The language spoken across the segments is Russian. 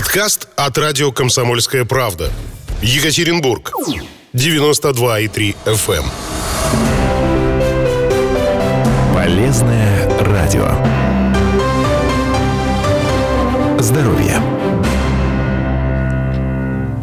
Подкаст от радио «Комсомольская правда». Екатеринбург. 92,3 FM. эм. Полезное радио. Здоровье.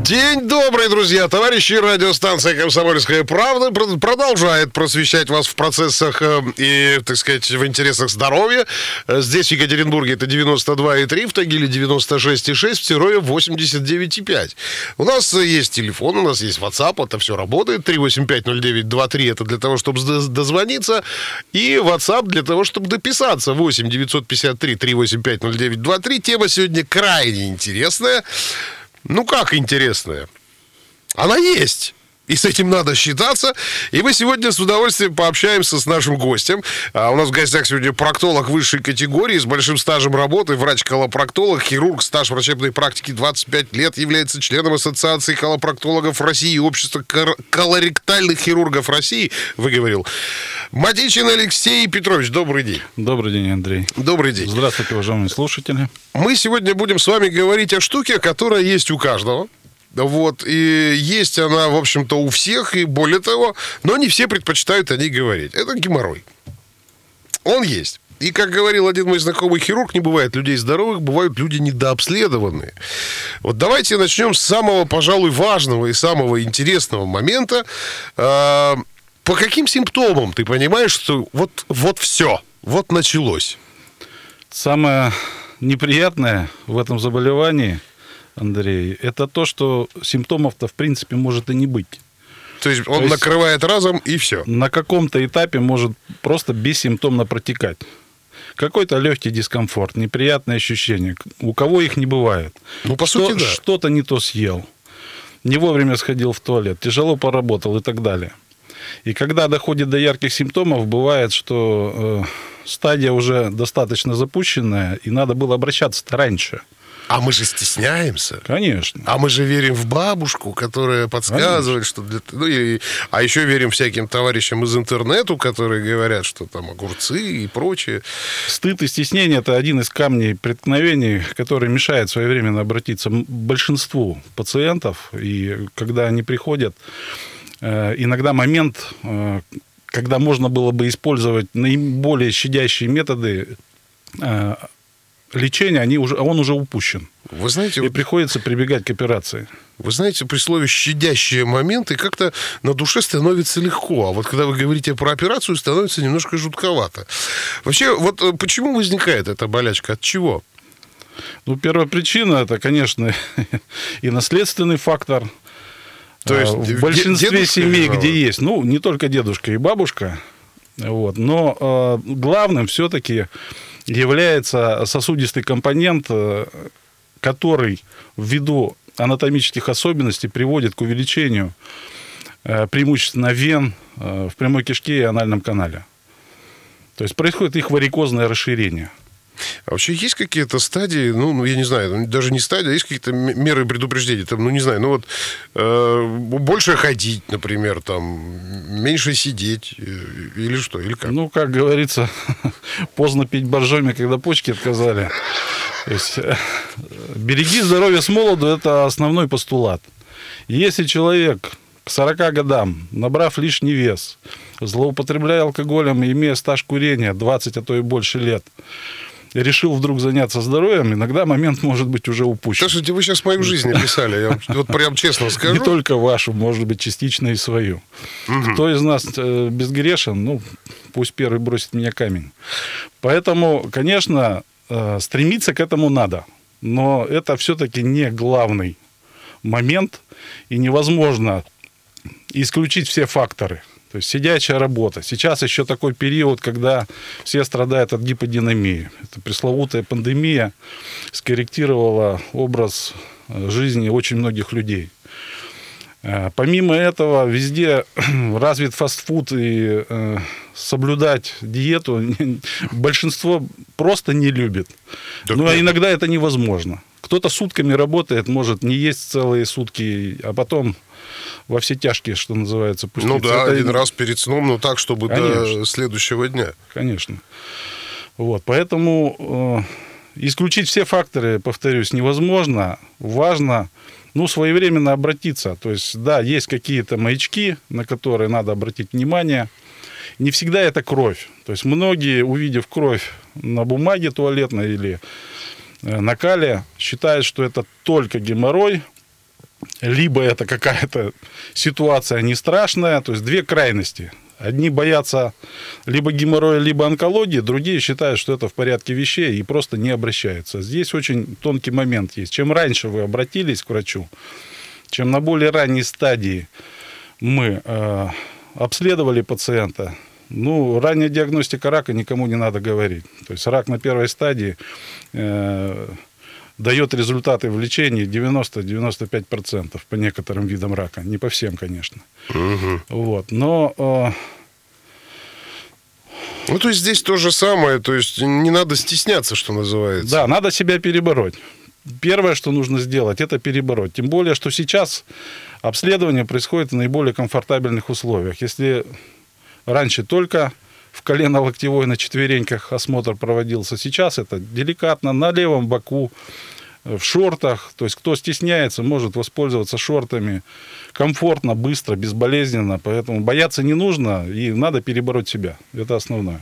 День добрый, друзья! Товарищи, радиостанция «Комсомольская правда» пр- продолжает просвещать вас в процессах э, и, так сказать, в интересах здоровья. Э, Здесь, в Екатеринбурге, это 92,3, в Тагиле 96,6, в Серове 89,5. У нас э, есть телефон, у нас есть WhatsApp, это все работает. 3850923 это для того, чтобы дозвониться. И WhatsApp для того, чтобы дописаться. 8 953 385 0923. Тема сегодня крайне интересная. Ну как интересная? Она есть. И с этим надо считаться. И мы сегодня с удовольствием пообщаемся с нашим гостем. А у нас в гостях сегодня проктолог высшей категории с большим стажем работы, врач-колопроктолог, хирург, стаж врачебной практики 25 лет, является членом Ассоциации колопроктологов России и Общества кор- колоректальных хирургов России, выговорил. Матичин Алексей Петрович, добрый день. Добрый день, Андрей. Добрый день. Здравствуйте, уважаемые слушатели. Мы сегодня будем с вами говорить о штуке, которая есть у каждого. Вот, и есть она, в общем-то, у всех, и более того, но не все предпочитают о ней говорить. Это геморрой. Он есть. И, как говорил один мой знакомый хирург, не бывает людей здоровых, бывают люди недообследованные. Вот давайте начнем с самого, пожалуй, важного и самого интересного момента. А, По каким симптомам ты понимаешь, что вот, вот все, вот началось? Самое неприятное в этом заболевании, Андрей, это то, что симптомов-то в принципе может и не быть. То есть он есть- накрывает разом и все. На каком-то этапе может просто бессимптомно протекать. Какой-то легкий дискомфорт, неприятные ощущения. У кого их не бывает? Ну, по Что- сути, да. Что-то не то съел, не вовремя сходил в туалет, тяжело поработал и так далее. И когда доходит до ярких симптомов, бывает, что э, стадия уже достаточно запущенная, и надо было обращаться-то раньше. А мы же стесняемся. Конечно. А мы же верим в бабушку, которая подсказывает, что для... Ну, и... А еще верим всяким товарищам из интернету, которые говорят, что там огурцы и прочее. Стыд и стеснение – это один из камней преткновений, который мешает своевременно обратиться большинству пациентов. И когда они приходят, э, иногда момент, э, когда можно было бы использовать наиболее щадящие методы э, лечения, они уже, он уже упущен. Вы знаете, И вот- приходится прибегать к операции. вы знаете, при слове «щадящие моменты» как-то на душе становится легко. А вот когда вы говорите про операцию, становится немножко жутковато. Вообще, вот э, почему возникает эта болячка? От чего? Ну, первая причина – это, конечно, и наследственный фактор. То есть А, де- в большинстве семей, виноват? где есть, ну, не только дедушка и бабушка, вот, но э, главным все-таки является сосудистый компонент, э, который ввиду анатомических особенностей приводит к увеличению э, преимущественно вен э, в прямой кишке и анальном канале. То есть происходит их варикозное расширение. А вообще есть какие-то стадии, ну, ну, я не знаю, ну, даже не стадии, а есть какие-то меры предупреждения, там, ну, не знаю, ну, вот, э, больше ходить, например, там, меньше сидеть, э, или что, или как? Ну, как говорится, поздно пить боржоми, когда почки отказали. То есть, э, береги здоровье с молоду – это основной постулат. Если человек к 40 годам, набрав лишний вес, злоупотребляя алкоголем и имея стаж курения 20, а то и больше лет, решил вдруг заняться здоровьем, иногда момент может быть уже упущен. Слушайте, вы сейчас мою жизнь описали, я вам вот прям честно скажу. Не только вашу, может быть, частично и свою. Кто из нас э, безгрешен, ну, пусть первый бросит меня камень. Поэтому, конечно, э, стремиться к этому надо. Но это все-таки не главный момент, и невозможно исключить все факторы. То есть сидячая работа. Сейчас еще такой период, когда все страдают от гиподинамии. Это пресловутая пандемия скорректировала образ э, жизни очень многих людей. Э, Помимо этого, везде развит фастфуд и э, соблюдать диету большинство просто не любит. Так ну, а нет. иногда это невозможно. Кто-то сутками работает, может не есть целые сутки, а потом во все тяжкие, что называется, пуститься. Ну да, Это- один раз перед сном, но так, чтобы до Конечно. следующего дня. Конечно. Вот, поэтому исключить все факторы, повторюсь, невозможно. Важно ну, своевременно обратиться. То есть, да, есть какие-то маячки, на которые надо обратить внимание. Не всегда это кровь. То есть многие, увидев кровь на бумаге туалетной или э, на кале, считают, что это только геморрой, либо это какая-то ситуация не страшная, то есть две крайности. Одни боятся либо геморроя, либо онкологии, другие считают, что это в порядке вещей и просто не обращаются. Здесь очень тонкий момент есть. Чем раньше вы обратились к врачу, чем на более ранней стадии мы э, обследовали пациента, ну, ранняя диагностика рака никому не надо говорить. То есть рак на первой стадии э, дает результаты в лечении 90-95% по некоторым видам рака. Не по всем, конечно. Угу. Вот. Но э, Ну, то есть здесь то же самое, то есть не надо стесняться, что называется. да, надо себя перебороть. Первое, что нужно сделать, это перебороть. Тем более, что сейчас обследование происходит в наиболее комфортабельных условиях. Если раньше только в колено-локтевой на четвереньках осмотр проводился, сейчас это деликатно на левом боку, э, в шортах. То есть кто стесняется, может воспользоваться шортами комфортно, быстро, безболезненно. Поэтому бояться не нужно и надо перебороть себя. Это основное.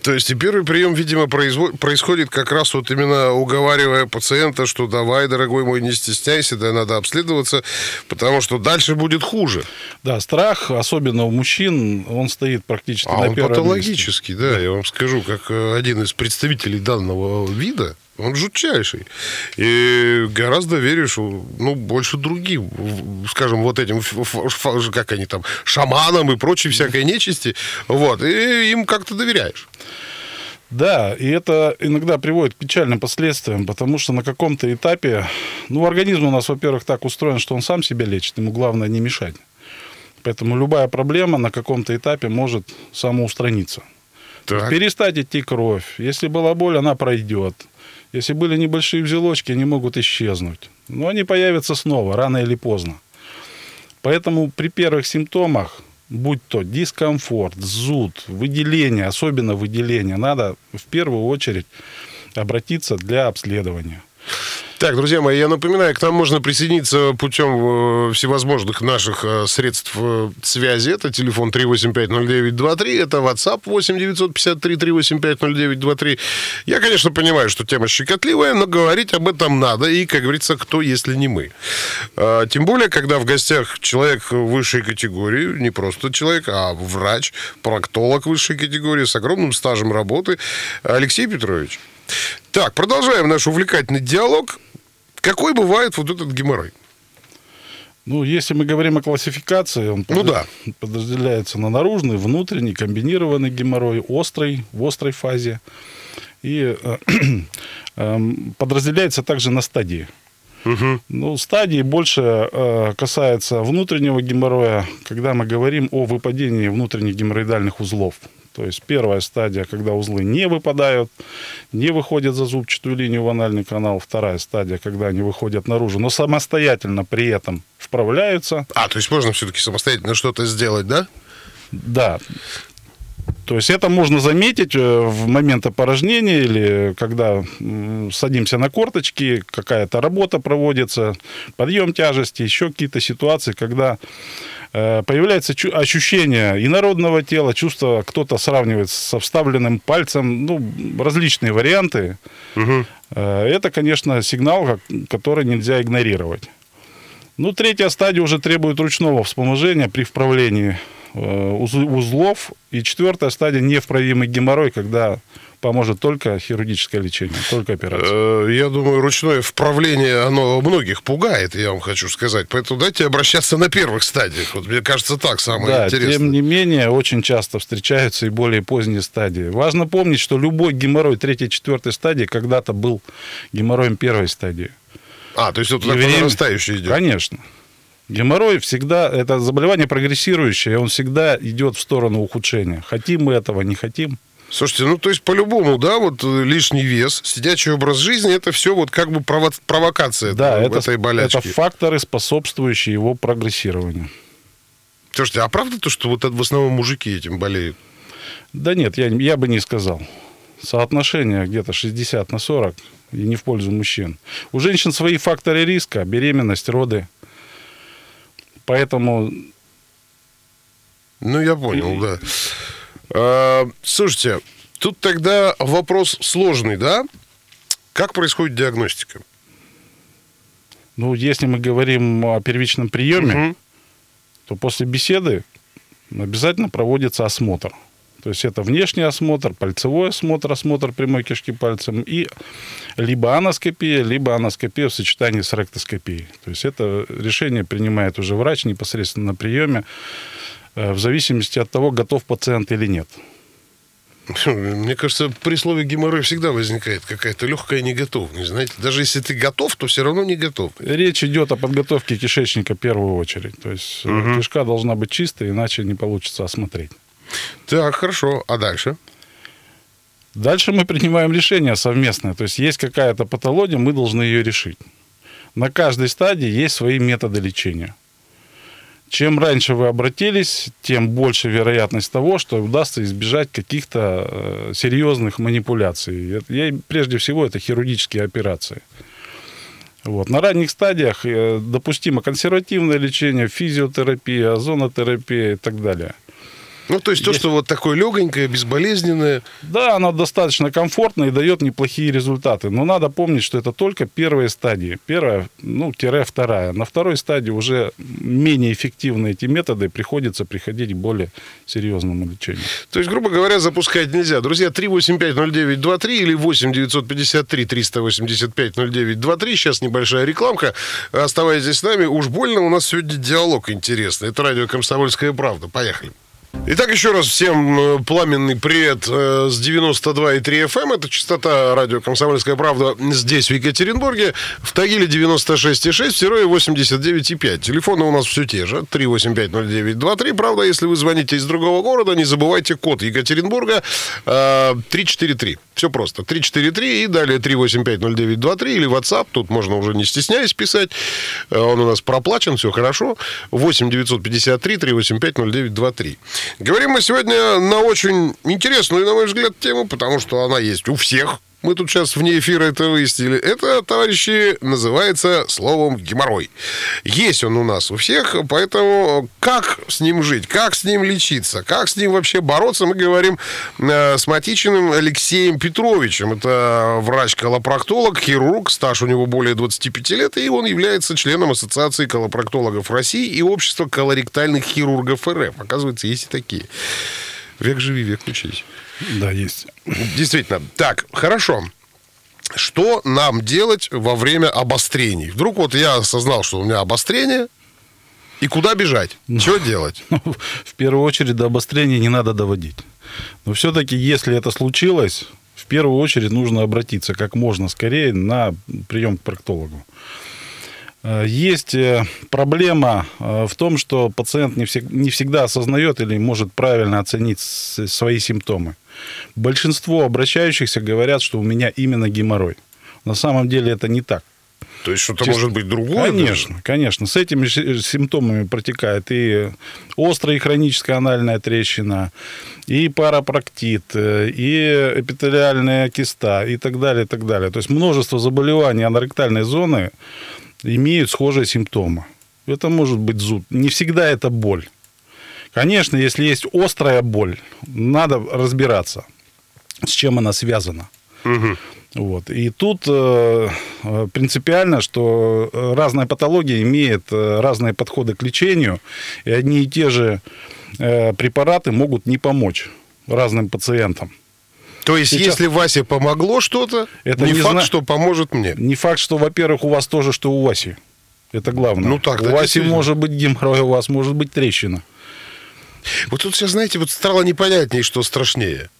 То есть и первый прием, видимо, произво- происходит как раз вот именно уговаривая пациента, что давай, дорогой мой, не стесняйся, да надо обследоваться, потому что дальше будет хуже. Да, страх, особенно у мужчин, он стоит практически А на он первом месте. патологический, да, я вам скажу, как э, один из представителей данного вида, он жутчайший. И гораздо веришь, ну, больше другим, скажем, вот этим, как они там, шаманам и прочей всякой нечисти, вот, и им как-то доверяешь. Да, и это иногда приводит к печальным последствиям, потому что на каком-то этапе, ну, организм у нас, во-первых, так устроен, что он сам себя лечит, ему главное не мешать. Поэтому любая проблема на каком-то этапе может самоустраниться. Так. перестать идти кровь. Если была боль, она пройдет. Если были небольшие узелочки, они могут исчезнуть. Но они появятся снова, рано или поздно. Поэтому при первых симптомах, будь то дискомфорт, зуд, выделение, особенно выделение, надо в первую очередь обратиться для обследования. Так, друзья мои, я напоминаю, к нам можно присоединиться путем э, всевозможных наших э, средств э, связи. Это телефон 3850923, это WhatsApp 8953-3850923. Я, конечно, понимаю, что тема щекотливая, но говорить об этом надо. И, как говорится, кто, если не мы. А, Тем более, когда в гостях человек высшей категории, не просто человек, а врач, проктолог высшей категории с огромным стажем работы, Алексей Петрович. Так, продолжаем наш увлекательный диалог. Какой бывает вот этот геморрой? Ну, если мы говорим о классификации, он Ну подра- да. подразделяется на наружный, внутренний, комбинированный геморрой, острый, в острой фазе. И э, эм, подразделяется также на стадии. Ну, стадии больше э, касается внутреннего геморроя, когда мы говорим о выпадении внутренних геморроидальных узлов. То есть первая стадия, когда узлы не выпадают, не выходят за зубчатую линию в анальный канал. Вторая стадия, когда они выходят наружу, но самостоятельно при этом вправляются. А, то есть можно все-таки самостоятельно что-то сделать, да? Да. То есть это можно заметить э, в момент опорожнения или когда садимся на корточки, какая-то работа проводится, подъем тяжести, еще какие-то ситуации, когда появляется чу- ощущение инородного тела, чувство, кто-то сравнивает со вставленным пальцем, ну, различные варианты. Э, Это, конечно, сигнал, который нельзя игнорировать. Ну, третья стадия уже требует ручного вспоможения при вправлении э, уз- узлов. И четвертая стадия невправимый геморрой, когда поможет только хирургическое лечение, только операция. Э, Я думаю, ручное вправление, оно многих пугает, я вам хочу сказать. Поэтому дайте обращаться на первых стадиях. Вот мне кажется, так самое Да, интересное. тем не менее, очень часто встречаются и более поздние стадии. Важно помнить, что любой геморрой третьей, четвертой стадии когда-то был геморроем первой стадии. А, то есть вот так по время- нарастающей идет. Конечно. Геморрой всегда, это заболевание прогрессирующее, он всегда идет в сторону ухудшения. Хотим мы этого, не хотим. Слушайте, ну то есть по-любому, да, вот э, лишний вес, сидячий образ жизни, это все вот как бы прово- провокация Да, это, этой болячки. это факторы, способствующие его прогрессированию. Слушайте, а правда то, что вот в основном мужики этим болеют? Да нет, я, я бы не сказал. Соотношение где-то 60 на 40. и не в пользу мужчин. У женщин свои факторы риска, беременность, роды. Поэтому Ну, я понял, да. А, слушайте, тут тогда вопрос сложный, да? Как происходит диагностика? Ну, если мы говорим о первичном приеме, Мгм. то после беседы обязательно проводится осмотр. То есть это внешний осмотр, пальцевой осмотр, осмотр прямой кишки пальцем и либо аноскопия, либо аноскопия в сочетании с ректоскопией. То есть это решение принимает уже врач непосредственно на приеме э, в зависимости от того, готов пациент или нет. Мне кажется, при слове геморрой всегда возникает какая-то легкая неготовность. Знаете, даже если ты готов, то все равно не готов. Речь идет о подготовке кишечника в первую очередь. То есть э, кишка должна быть чистой, иначе не получится осмотреть. Так, хорошо. А дальше? Дальше мы принимаем решение совместное. То есть есть какая-то патология, мы должны ее решить. На каждой стадии есть свои методы лечения. Чем раньше вы обратились, тем больше вероятность того, что удастся избежать каких-то э, серьезных манипуляций. Я- прежде всего, это хирургические операции. Вот. На ранних стадиях э, допустимо консервативное лечение, физиотерапия, озонотерапия и так далее. Ну, то есть то, Есть. что вот такое легонькое, безболезненное. Да, она достаточно комфортна и дает неплохие результаты. Но надо помнить, что это только первые стадии. Первая, ну, тире вторая. На второй стадии уже менее эффективны эти методы, приходится приходить к более серьезному лечению. То есть, грубо говоря, запускать нельзя. Друзья, 3850923 или 8953 385 0923. Сейчас небольшая рекламка. Оставайтесь с нами. Уж больно у нас сегодня диалог интересный. Это радио «Комсомольская правда». Поехали. Итак, еще раз всем э, пламенный привет э, с 92,3 FM. Это частота радио «Комсомольская правда» здесь, в Екатеринбурге. В Тагиле 96,6, в Серове 89,5. Телефоны у нас все те же. 3850923. Правда, если вы звоните из другого города, не забывайте код Екатеринбурга э, 343. Все просто. 343 и далее 3850923 или WhatsApp. Тут можно уже не стесняясь писать. Э, Он у нас проплачен, все хорошо. 8 953 385 0923. Говорим мы сегодня на очень интересную, на мой взгляд, тему, потому что она есть у всех. Мы тут сейчас вне эфира это выяснили. Это, товарищи, называется словом геморрой. Есть он у нас у всех, поэтому как с ним жить, как с ним лечиться, как с ним вообще бороться, мы говорим э, с Матичиным Алексеем Петровичем. Это врач-колопроктолог, хирург, стаж у него более 25 лет, и он является членом Ассоциации колопроктологов России и Общества колоректальных хирургов РФ. Оказывается, есть и такие. Век живи, век учись. Да, есть. Действительно. Так, хорошо. Что нам делать во время обострений? Вдруг вот я осознал, что у меня обострение, и куда бежать? Что делать? В первую очередь до обострения не надо доводить. Но все-таки, если это случилось, в первую очередь нужно обратиться как можно скорее на прием к проктологу. Э, Есть э, проблема э, в том, что пациент не, всег- не всегда осознает или может правильно оценить свои симптомы. Большинство обращающихся говорят, что у меня именно геморрой. На самом деле это не так. То есть что-то Честно. может быть другое? Конечно, конечно. С этими си- симптомами протекает и острая и хроническая анальная трещина, и парапроктит, и эпителиальная киста, и так далее, и так далее. То есть множество заболеваний аноректальной зоны имеют схожие симптомы. Это может быть зуд. Не всегда это боль. Конечно, если есть острая боль, надо разбираться, с чем она связана. Вот. И тут э, э, принципиально, что э, разная патология имеет э, разные подходы к лечению, и одни и те же э, препараты могут не помочь разным пациентам. То есть Сейчас- если Васе помогло что-то, Это не не факт, зна- что поможет мне. Не факт, что, во-первых, у вас тоже, что у Васи. Это главное. Ну так, у Васи может быть геморрой, у вас может быть трещина. Вот тут сейчас, знаете, вот стало непонятнее, что страшнее.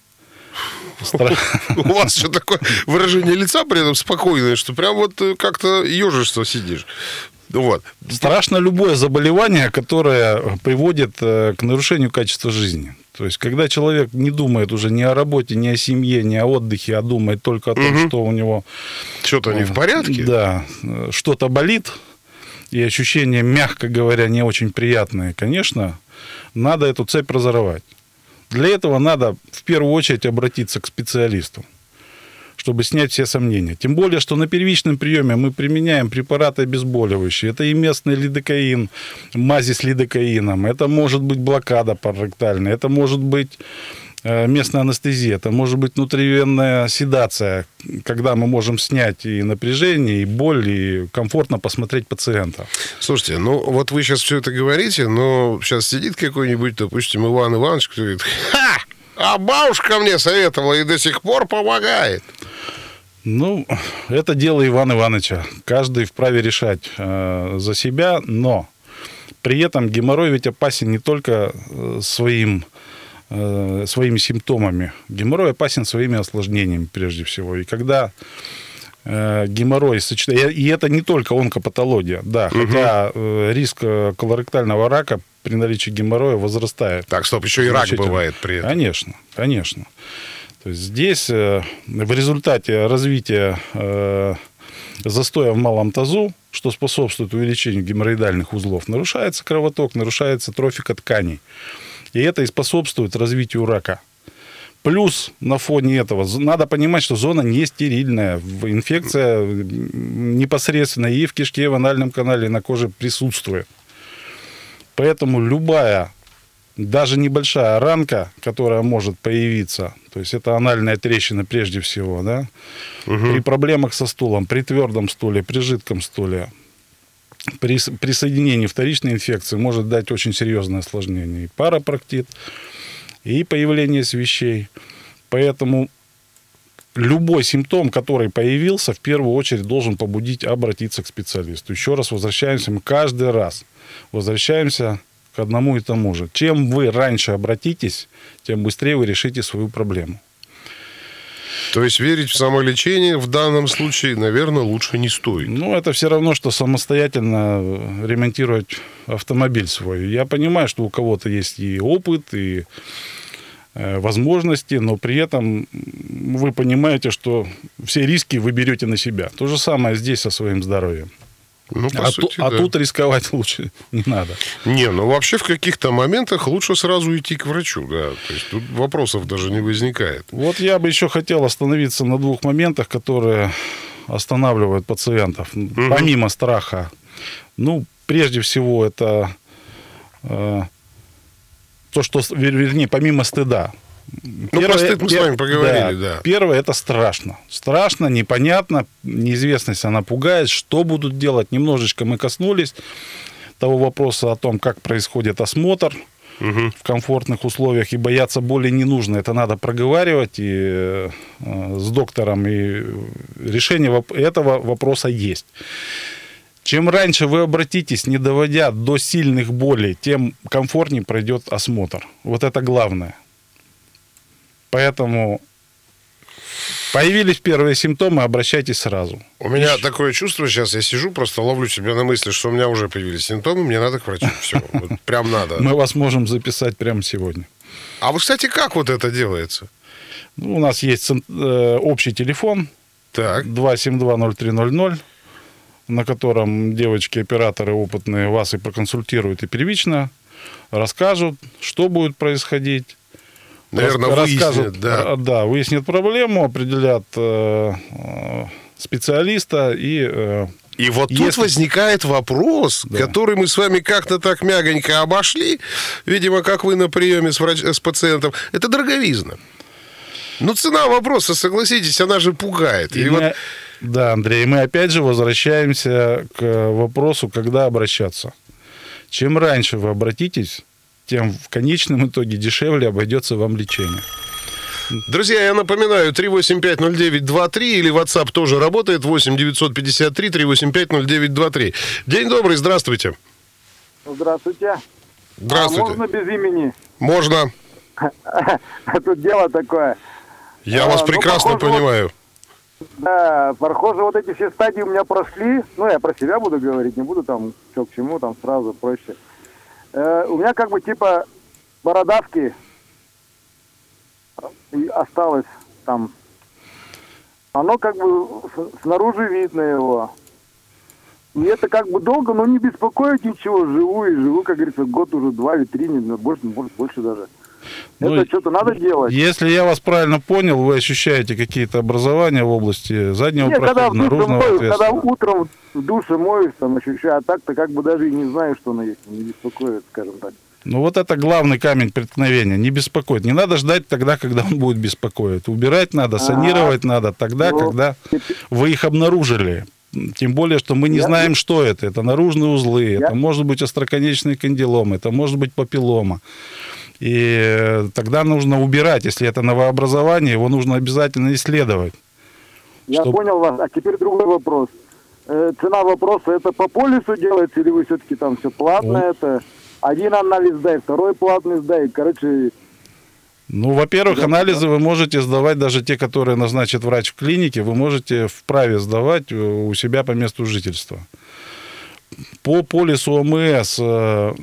Стра- У вас что такое выражение лица при этом спокойное, что прям вот э, как-то ежишься сидишь. Вот. Страшно любое заболевание, которое приводит э, к нарушению качества жизни. То есть, когда человек не думает уже ни о работе, ни о семье, ни о отдыхе, а думает только о том, что у него Что-то не в порядке. Да, э, что-то болит, и ощущения, мягко говоря, не очень приятные, конечно, надо эту цепь разорвать. Для этого надо в первую очередь обратиться к специалисту, чтобы снять все сомнения. Тем более, что на первичном приеме мы применяем препараты обезболивающие. Это и местный лидокаин, мази с лидокаином, это может быть блокада параректальная, это может быть э, местная анестезия, это может быть внутривенная седация, когда мы можем снять и напряжение, и боль, и комфортно посмотреть пациента. Слушайте, ну вот вы сейчас все это говорите, но сейчас сидит какой-нибудь, допустим, Иван Иванович, кто говорит, ха, а бабушка мне советовала и до сих пор помогает. Ну, это дело Ивана Ивановича. Каждый вправе решать э, за себя, но при этом геморрой ведь опасен не только э, своим, э, своими симптомами. Геморрой опасен своими осложнениями прежде всего. И когда э, геморрой сочетается... И это не только онкопатология, да, угу. хотя э, риск э, колоректального рака при наличии геморроя возрастает. Так, стоп, еще и рак бывает при этом. Конечно, конечно. То есть здесь э, в результате развития э, застоя в малом тазу, что способствует увеличению геморроидальных узлов, нарушается кровоток, нарушается трофика тканей. И это и способствует развитию рака. Плюс на фоне этого надо понимать, что зона не стерильная. Инфекция непосредственно и в кишке, и в анальном канале, и на коже присутствует. Поэтому любая, даже небольшая ранка, которая может появиться, то есть это анальная трещина прежде всего, да, угу. при проблемах со стулом, при твердом стуле, при жидком стуле, при присоединении вторичной инфекции может дать очень серьезное осложнение. И парапроктит, и появление свещей. Поэтому любой симптом, который появился, в первую очередь должен побудить обратиться к специалисту. Еще раз возвращаемся, мы каждый раз возвращаемся к одному и тому же. Чем вы раньше обратитесь, тем быстрее вы решите свою проблему. То есть верить в самолечение в данном случае, наверное, лучше не стоит. Ну, это все равно, что самостоятельно ремонтировать автомобиль свой. Я понимаю, что у кого-то есть и опыт, и э, возможности, но при этом вы понимаете, что все риски вы берете на себя. То же самое здесь со своим здоровьем. Ну, по а, сути, ту, а да. а тут рисковать лучше не надо. Не, ну вообще в каких-то моментах лучше сразу идти к врачу, да. То есть тут вопросов даже не возникает. Вот я бы еще хотел остановиться на двух моментах, которые останавливают пациентов. Угу. Помимо страха. Ну, прежде всего, это э, то, что, вернее, помимо стыда. Ну, первое, про стыд мы пер, с вами поговорили, да, да. Первое, это страшно. Страшно, непонятно, неизвестность, она пугает. Что будут делать? Немножечко мы коснулись того вопроса о том, как происходит осмотр угу. в комфортных условиях, и бояться боли не нужно. Это надо проговаривать и, э, с доктором, и решение этого вопроса есть. Чем раньше вы обратитесь, не доводя до сильных болей, тем комфортнее пройдет осмотр. Вот это главное. Поэтому Появились первые симптомы, обращайтесь сразу. У меня такое чувство сейчас, я сижу, просто ловлю себя на мысли, что у меня уже появились симптомы, мне надо к врачу. Все, вот прям надо. Мы вас можем записать прямо сегодня. А вы, кстати, как вот это делается? Ну, у нас есть э, общий телефон. Так. 272-0300, на котором девочки-операторы опытные вас и проконсультируют, и первично расскажут, что будет происходить Наверное, выяснят, да. Да, выяснят проблему, определят э, э специалиста и... Э, и вот Если... тут возникает вопрос, да. который мы с вами как-то так мягонько обошли, видимо, как вы на приеме с, врач... с пациентом. Это дороговизна. Ну, цена вопроса, согласитесь, она же пугает. И, и мы... вот... Да, Андрей, мы опять же возвращаемся к вопросу, когда обращаться. Чем раньше вы обратитесь, тем в конечном итоге дешевле обойдется вам лечение. Друзья, я напоминаю, 3850923 или WhatsApp тоже работает, 8 953 3850923. День добрый, здравствуйте. Здравствуйте. Здравствуйте. А можно без имени? Можно. Тут дело такое. Я а, вас ну, прекрасно понимаю. Да, похоже, вот эти все стадии у меня прошли. Ну, я про себя буду говорить, не буду там что к чему, там сразу проще. Э, у меня как бы типа бородавки осталось там. Оно как бы снаружи видно его. И это как бы долго, но не беспокоит ничего. Живу и живу, как говорится, год уже два или три, не, больше, может, больше даже. Это что-то надо делать. Если я вас правильно понял, вы ощущаете какие-то образования в области заднего Нет, когда, прохода, душе наружного моюсь, когда утром в душе моюсь, там ощущаю, а так-то как бы даже и не знаю, что она есть, не беспокоит, скажем так. Ну вот это главный камень преткновения. Не беспокоит. Не надо ждать тогда, когда он будет беспокоить. Убирать надо, санировать надо тогда, Ну, когда вы их обнаружили. Тем более, что мы не Я- знаем, что это. Это наружные узлы, Я- это может быть остроконечный кандилом, это может быть папиллома. И э, тогда нужно убирать. Если это новообразование, его нужно обязательно исследовать. Я Чтоб- понял вас. А теперь другой вопрос. Э, цена вопроса, это по полису делается, или вы все-таки там все платное? Это один анализ дай, второй платный сдай. Короче, Ну, во-первых, анализы вы можете сдавать, даже те, которые назначит врач в клинике, вы можете вправе сдавать э, у себя по месту жительства. По полису ОМС э,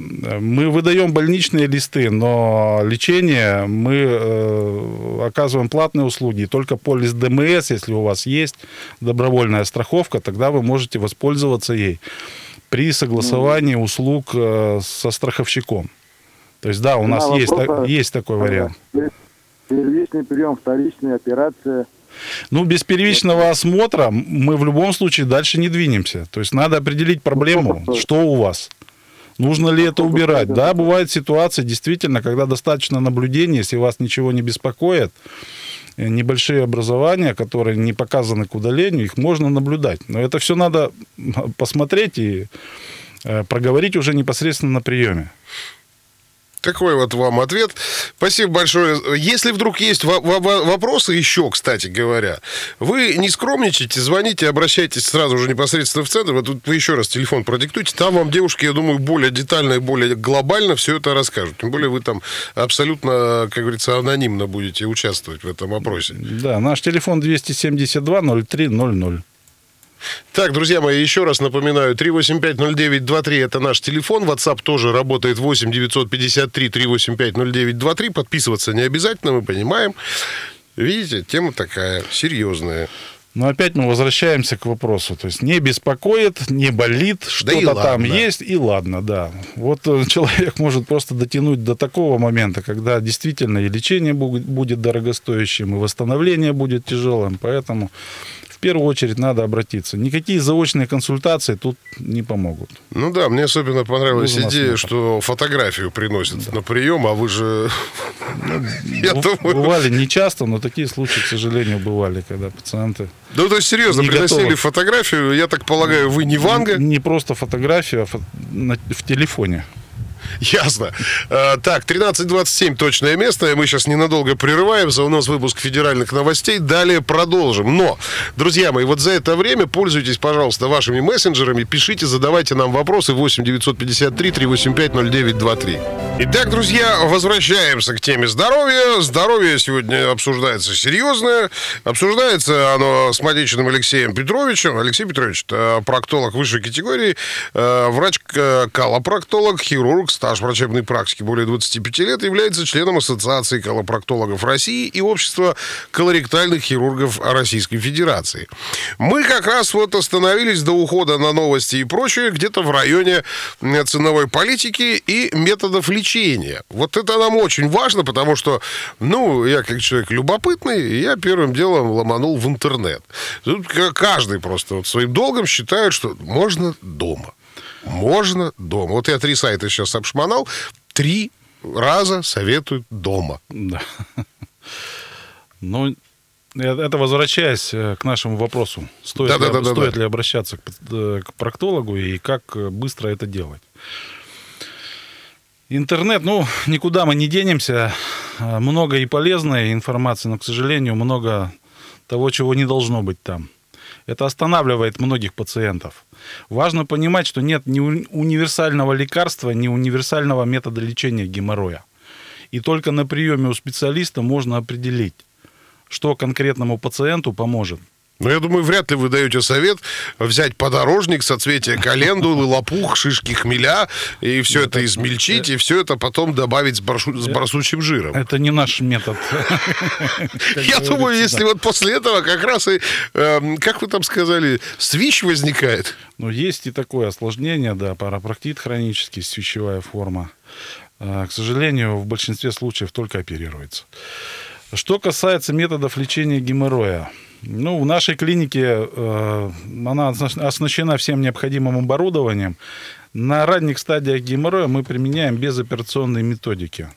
мы выдаем больничные листы, но лечение мы э, оказываем платные услуги. Только полис ДМС, если у вас есть добровольная страховка, тогда вы можете воспользоваться ей при согласовании услуг э, со страховщиком. То есть, да, у нас цена есть, есть такой вариант. Первичный прием, вторичная операция. Ну, без первичного осмотра мы в любом случае дальше не двинемся. То есть надо определить проблему, что у вас. Нужно ли это убирать? Да, бывают ситуации, действительно, когда достаточно наблюдения, если вас ничего не беспокоит, э, небольшие образования, которые не показаны к удалению, их можно наблюдать. Но это все надо посмотреть и э, проговорить уже непосредственно на приеме. Такой вот вам ответ. Спасибо большое. Если вдруг есть во- во- во- вопросы еще, кстати говоря, вы не скромничайте, звоните, обращайтесь сразу же непосредственно в центр. Вот тут вы еще раз телефон продиктуйте. Там вам девушки, я думаю, более детально и более глобально все это расскажут. Тем более вы там абсолютно, как говорится, анонимно будете участвовать в этом опросе. Да, наш телефон 272-0300. Так, друзья мои, еще раз напоминаю, 3850923 это наш телефон, WhatsApp тоже работает 8 953 385 0923, подписываться не обязательно, мы понимаем. Видите, тема такая серьезная. Но опять мы возвращаемся к вопросу. То есть не беспокоит, не болит, Да что-то там ладно. есть, и ладно, да. Вот э, человек может просто дотянуть до такого момента, когда действительно и лечение будет, дорогостоящим, и восстановление будет тяжелым. Поэтому первую очередь надо обратиться. Никакие заочные консультации тут не помогут. Ну да, мне особенно понравилась Нужен идея, осмотр. что фотографию приносят на прием, а вы же... Я Бу- думаю... Бывали не часто, но такие случаи, к сожалению, бывали, когда пациенты... Ну, то есть, серьезно, приносили фотографию, я так полагаю, вы не Ванга? Не просто фотография, а в телефоне. Ясно. Э, Так, 13.27 точное место. Мы сейчас ненадолго прерываемся. У нас выпуск федеральных новостей. Далее продолжим. Но, друзья мои, вот за это время пользуйтесь, пожалуйста, вашими мессенджерами. Пишите, задавайте нам вопросы 8 953 385 0923. Итак, друзья, возвращаемся к теме здоровья. Здоровье сегодня обсуждается серьезное. Обсуждается оно с Матичиным Алексеем Петровичем. Алексей Петрович, это проктолог высшей категории, э, врач-колопроктолог, хирург, стаж врачебной практики более 25 лет, является членом Ассоциации колопроктологов России и Общества колоректальных хирургов Российской Федерации. Мы как раз вот остановились до ухода на новости и прочее где-то в районе ценовой политики и методов лечения. Вот это нам очень важно, потому что, ну, я как человек любопытный, я первым делом ломанул в интернет. Тут каждый просто вот своим долгом считает, что можно дома. Можно дома. Вот я три сайта сейчас обшмонал. Три раза советуют дома. Да. Ну, это возвращаясь э, к нашему вопросу. Стоит, ли, Да-да-да-да-да. стоит ли обращаться к, э, к проктологу и как э, быстро это делать? Интернет, ну, никуда мы не денемся. Много и полезной информации, но, к сожалению, много того, чего не должно быть там. Это останавливает многих пациентов. Важно понимать, что нет ни уни- универсального лекарства, ни универсального метода лечения геморроя. И только на приеме у специалиста можно определить, что конкретному пациенту поможет. Но я думаю, вряд ли вы даете совет взять подорожник, соцветие календулы, лопух, шишки хмеля, и все это измельчить, и все это потом добавить с, баршу- с барсучьим жиром. Это не наш метод. Я думаю, если вот после этого как раз и, эм, как вы там сказали, свищ возникает. Но есть и такое осложнение, да, парапроктит хронический, свящевая форма. э, к сожалению, в большинстве случаев только оперируется. Что касается методов лечения геморроя, ну, в нашей клинике э, она оснащена всем необходимым оборудованием. На ранних стадиях геморроя мы применяем безоперационные методики.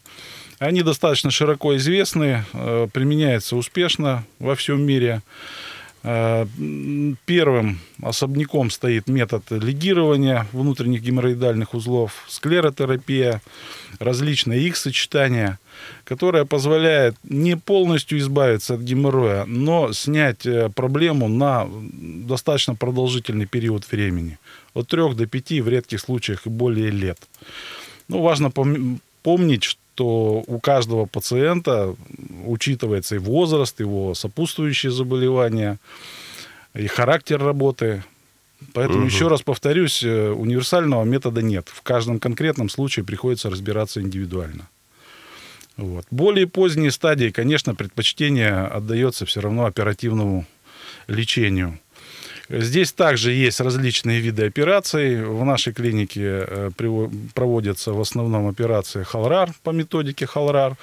Они достаточно широко известны, э, применяются успешно во всем мире. Э, первым особняком стоит метод легирования внутренних геморроидальных узлов, склеротерапия, различные их сочетания, которая позволяет не полностью избавиться от геморроя, но снять э, проблему на достаточно продолжительный период времени. От 3 до 5, в редких случаях и более лет. Ну, важно помнить, что то у каждого пациента учитывается и возраст, его сопутствующие заболевания, и характер работы. Поэтому, угу. еще раз повторюсь, э, универсального метода нет. В каждом конкретном случае приходится разбираться индивидуально. Вот. Более поздние стадии, конечно, предпочтение отдается все равно оперативному лечению. Здесь также есть различные виды операций. В нашей клинике э, проводятся в основном операции Халрар по методике Халрар.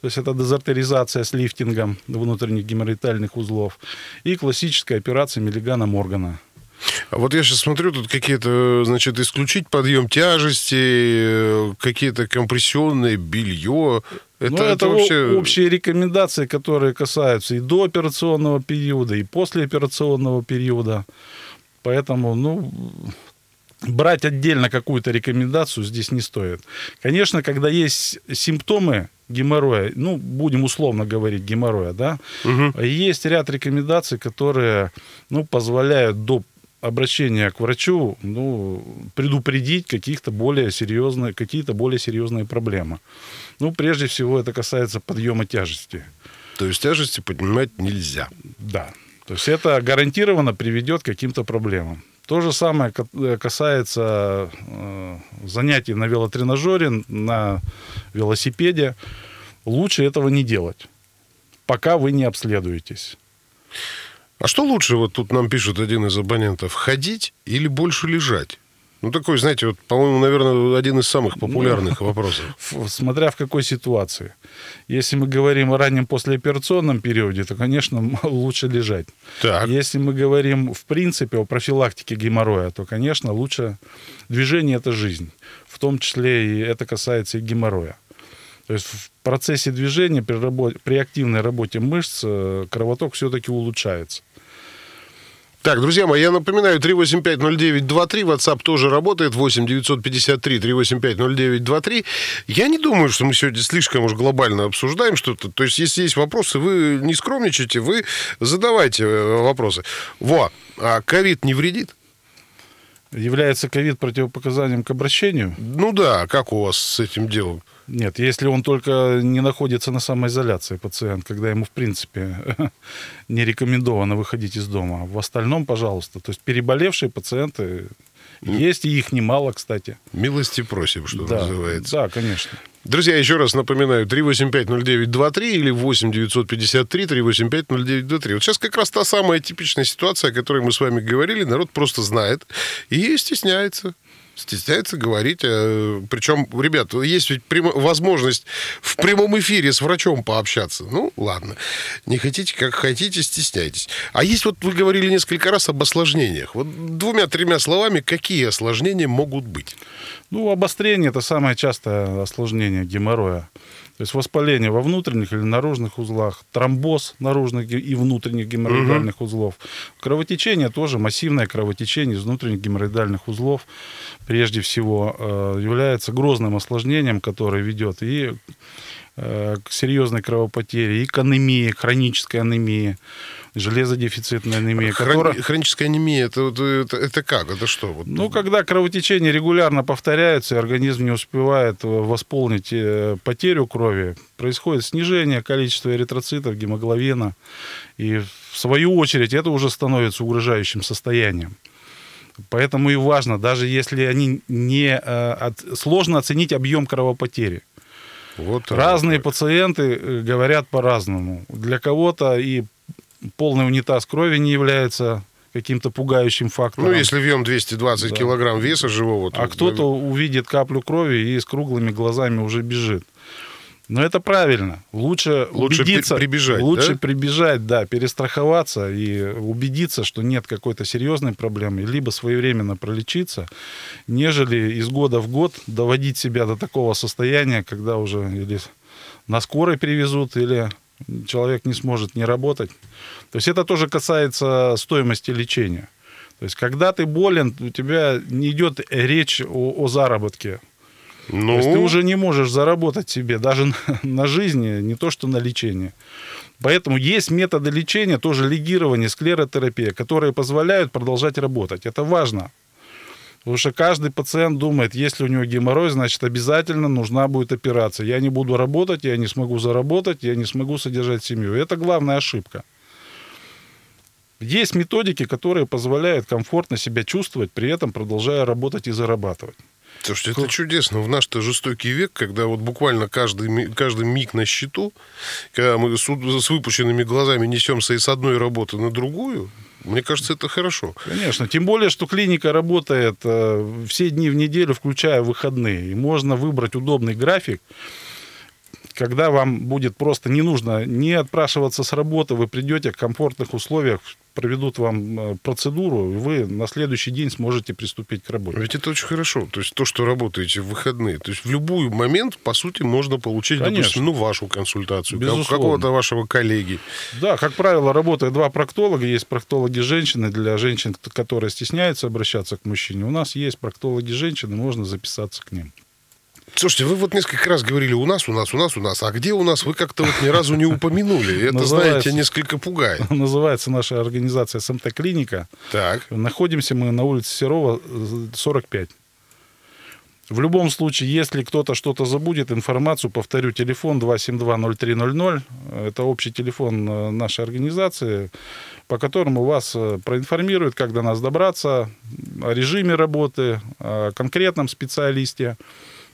То есть это дезартеризация с лифтингом внутренних геморроидальных узлов. И классическая операция Миллигана Моргана. А вот я сейчас смотрю, тут какие-то, значит, исключить подъем тяжести, э, какие-то компрессионные белье. Это, ну, это, это вообще... общие рекомендации, которые касаются и до операционного периода, и после операционного периода. Поэтому, ну, брать отдельно какую-то рекомендацию здесь не стоит. Конечно, когда есть симптомы геморроя, ну, будем условно говорить геморроя, да, угу. есть ряд рекомендаций, которые, ну, позволяют до обращения к врачу, ну, предупредить каких-то более серьезные, какие-то более серьезные проблемы. Ну, прежде всего, это касается подъема тяжести. То есть тяжести поднимать нельзя. Да. То есть это гарантированно приведет к каким-то проблемам. То же самое э, касается э, занятий на велотренажере, на велосипеде. Лучше этого не делать, пока вы не обследуетесь. А что лучше, вот тут нам пишет один из абонентов, ходить или больше лежать? Ну, такой, знаете, вот, по-моему, наверное, один из самых популярных ну, вопросов. Смотря в какой ситуации. Если мы говорим о раннем послеоперационном периоде, то, конечно, лучше лежать. Так. Если мы говорим, в принципе, о профилактике геморроя, то, конечно, лучше движение – это жизнь. В том числе и это касается и геморроя. То есть в процессе движения при, работе, при активной работе мышц э, кровоток все-таки улучшается. Так, друзья мои, я напоминаю, 3850923, WhatsApp тоже работает, 8 953 3850923. Я не думаю, что мы сегодня слишком уж глобально обсуждаем что-то. То есть, если есть вопросы, вы не скромничайте, вы задавайте э, вопросы. Во, а ковид не вредит? Является ковид противопоказанием к обращению? Ну да, как у вас с этим делом? Нет, если он только не находится на самоизоляции, пациент, когда ему, в принципе, не рекомендовано выходить из дома. В остальном, пожалуйста. То есть переболевшие пациенты есть, и их немало, кстати. Милости просим, что да, называется. Да, конечно. Друзья, еще раз напоминаю, 3850923 или 8953 3850923. Вот сейчас как раз та самая типичная ситуация, о которой мы с вами говорили. Народ просто знает и стесняется стесняется говорить. Э, Причем, ребят, есть ведь прям, возможность в прямом эфире с врачом пообщаться. Ну, ладно. Не хотите, как хотите, стесняйтесь. А есть вот, вы говорили несколько раз об осложнениях. Вот двумя-тремя словами, какие осложнения могут быть? Ну, обострение – это самое частое осложнение геморроя. То есть воспаление во внутренних или наружных узлах, тромбоз наружных и внутренних геморроидальных угу. узлов. Кровотечение тоже, массивное кровотечение из внутренних геморроидальных узлов, прежде всего, э, является грозным осложнением, которое ведет и э, к серьезной кровопотере, и к анемии, хронической анемии железодефицитная анемия. Хрон... Которая... Хроническая анемия, это, это, это как? Это что? Вот... Ну, когда кровотечение регулярно повторяется, и организм не успевает восполнить э, потерю крови, происходит снижение количества эритроцитов, гемоглобина, и в свою очередь это уже становится угрожающим состоянием. Поэтому и важно, даже если они не... Э, от, сложно оценить объем кровопотери. Вот Разные так. пациенты э, говорят по-разному. Для кого-то и полный унитаз крови не является каким-то пугающим фактором. Ну, если вьем 220 килограмм веса живого... то- А кто-то увидит каплю крови и с круглыми глазами уже бежит. Но это правильно. Лучше, Лучше убедиться, при- прибежать, лучше да? прибежать, да, перестраховаться и убедиться, что нет какой-то серьезной проблемы, либо своевременно пролечиться, нежели из года в год доводить себя до такого состояния, когда уже или на скорой привезут, или человек не сможет не работать. То есть это тоже касается стоимости лечения. То есть, когда ты болен, у тебя не идет речь о, о заработке. Ну, То есть ты уже не можешь заработать себе даже на, на жизни, не то что на лечение. Поэтому есть методы лечения, тоже легирование, склеротерапия, которые позволяют продолжать работать. Это важно. Потому что каждый пациент думает, если у него геморрой, значит обязательно нужна будет операция. Я не буду работать, я не смогу заработать, я не смогу содержать семью. Это главная ошибка. Есть методики, которые позволяют комфортно себя чувствовать, при этом продолжая работать и зарабатывать. Слушайте, это чудесно. В наш-то жестокий век, когда вот буквально каждый, каждый миг на счету, когда мы с, с выпущенными глазами несемся из одной работы на другую, мне кажется, это хорошо. Конечно, тем более, что клиника работает э, все дни в неделю, включая выходные. И можно выбрать удобный график, когда вам будет просто не нужно не отпрашиваться с работы, вы придете в комфортных условиях, проведут вам э, процедуру, и вы на следующий день сможете приступить к работе. Ведь это очень хорошо. То есть то, что работаете в выходные. То есть в любой момент, по сути, можно получить, Конечно. допустим, ну, вашу консультацию, Безусловно. какого-то вашего коллеги. Да, как правило, работают два проктолога. Есть проктологи женщины для женщин, которые стесняются обращаться к мужчине. У нас есть проктологи женщины, можно записаться к ним. Слушайте, вы вот несколько раз говорили у нас, у нас, у нас, у нас. А где у нас? Вы как-то вот ни разу не упомянули. Это, знаете, несколько пугает. Называется наша организация СМТ-клиника. Так. Находимся мы на улице Серова, э, 45. В любом случае, если кто-то что-то забудет, информацию, повторю, телефон 272-0300. Это общий телефон э, нашей организации, по которому вас э, проинформируют, как до нас добраться, о режиме работы, о конкретном специалисте.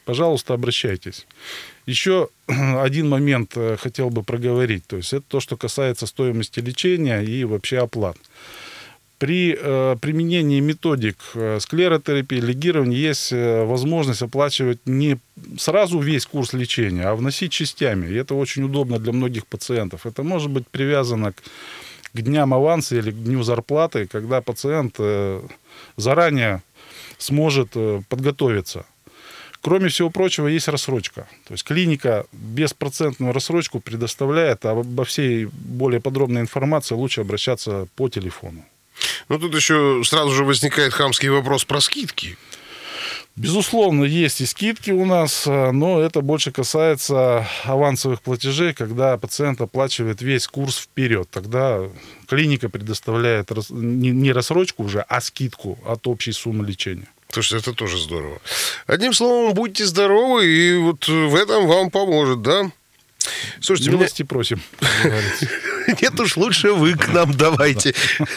Пожалуйста, обращайтесь. Еще один момент э, хотел бы проговорить. То есть это то, что касается стоимости лечения и вообще оплат. При э, применении методик э, склеротерапии, легирования есть э, возможность оплачивать не сразу весь курс лечения, а вносить частями. И это очень удобно для многих пациентов. Это может быть привязано к, к дням аванса или к дню зарплаты, когда пациент э, заранее сможет подготовиться. Кроме всего прочего, есть рассрочка. То есть клиника беспроцентную рассрочку предоставляет, а обо всей более подробной информации лучше обращаться по телефону. Ну, тут еще сразу же возникает хамский вопрос про скидки. Безусловно, есть и скидки у нас, э, но это больше касается авансовых платежей, когда пациент оплачивает весь курс вперед. Тогда клиника предоставляет не рассрочку уже, а скидку от общей суммы лечения. Слушайте, это тоже здорово. Одним словом, будьте здоровы, и вот в этом вам поможет, да? Слушайте, меня- Милости просим. как говорится. Нет уж, лучше вы к нам давайте.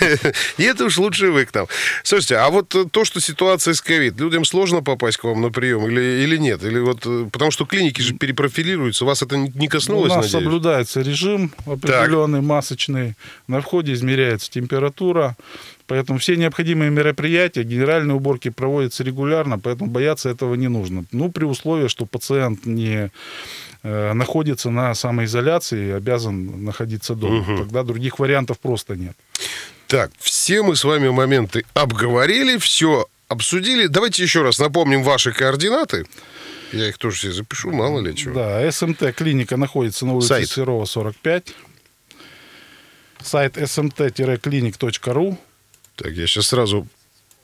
Нет уж, лучше вы к нам. Слушайте, а вот то, что ситуация с ковид, людям сложно попасть к вам на прием или, или нет? Или вот, э, потому что клиники же перепрофилируются, вас это не не У коснулось, нас надеюсь? соблюдается режим определенный, масочный. На входе измеряется температура. Поэтому все необходимые мероприятия, генеральные уборки проводятся регулярно, поэтому бояться этого не нужно. Ну, при условии, что пациент не э, находится на самоизоляции и обязан находиться дома. Тогда других вариантов просто нет. Так, все мы с вами моменты обговорили, все обсудили. Давайте еще раз напомним ваши координаты. Я их тоже себе запишу, мало ли чего. Да, СМТ клиника находится на улице Сайт. Серова, 45. Сайт smt-clinic.ru Так, я сейчас сразу...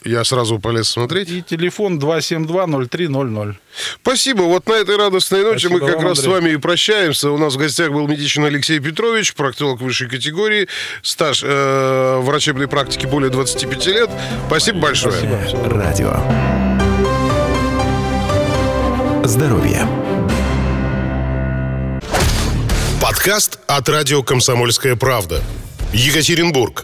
Я сразу полез смотреть. и телефон 272-0300. Спасибо. Вот на этой радостной ноте Спасибо мы как вам, раз с Андрей. вами и прощаемся. У нас в гостях был Медичин Алексей Петрович, проктолог высшей категории, стаж э, врачебной практики более 25 лет. Спасибо большое. Спасибо. Радио. Здоровье. Подкаст от радио «Комсомольская правда». Екатеринбург.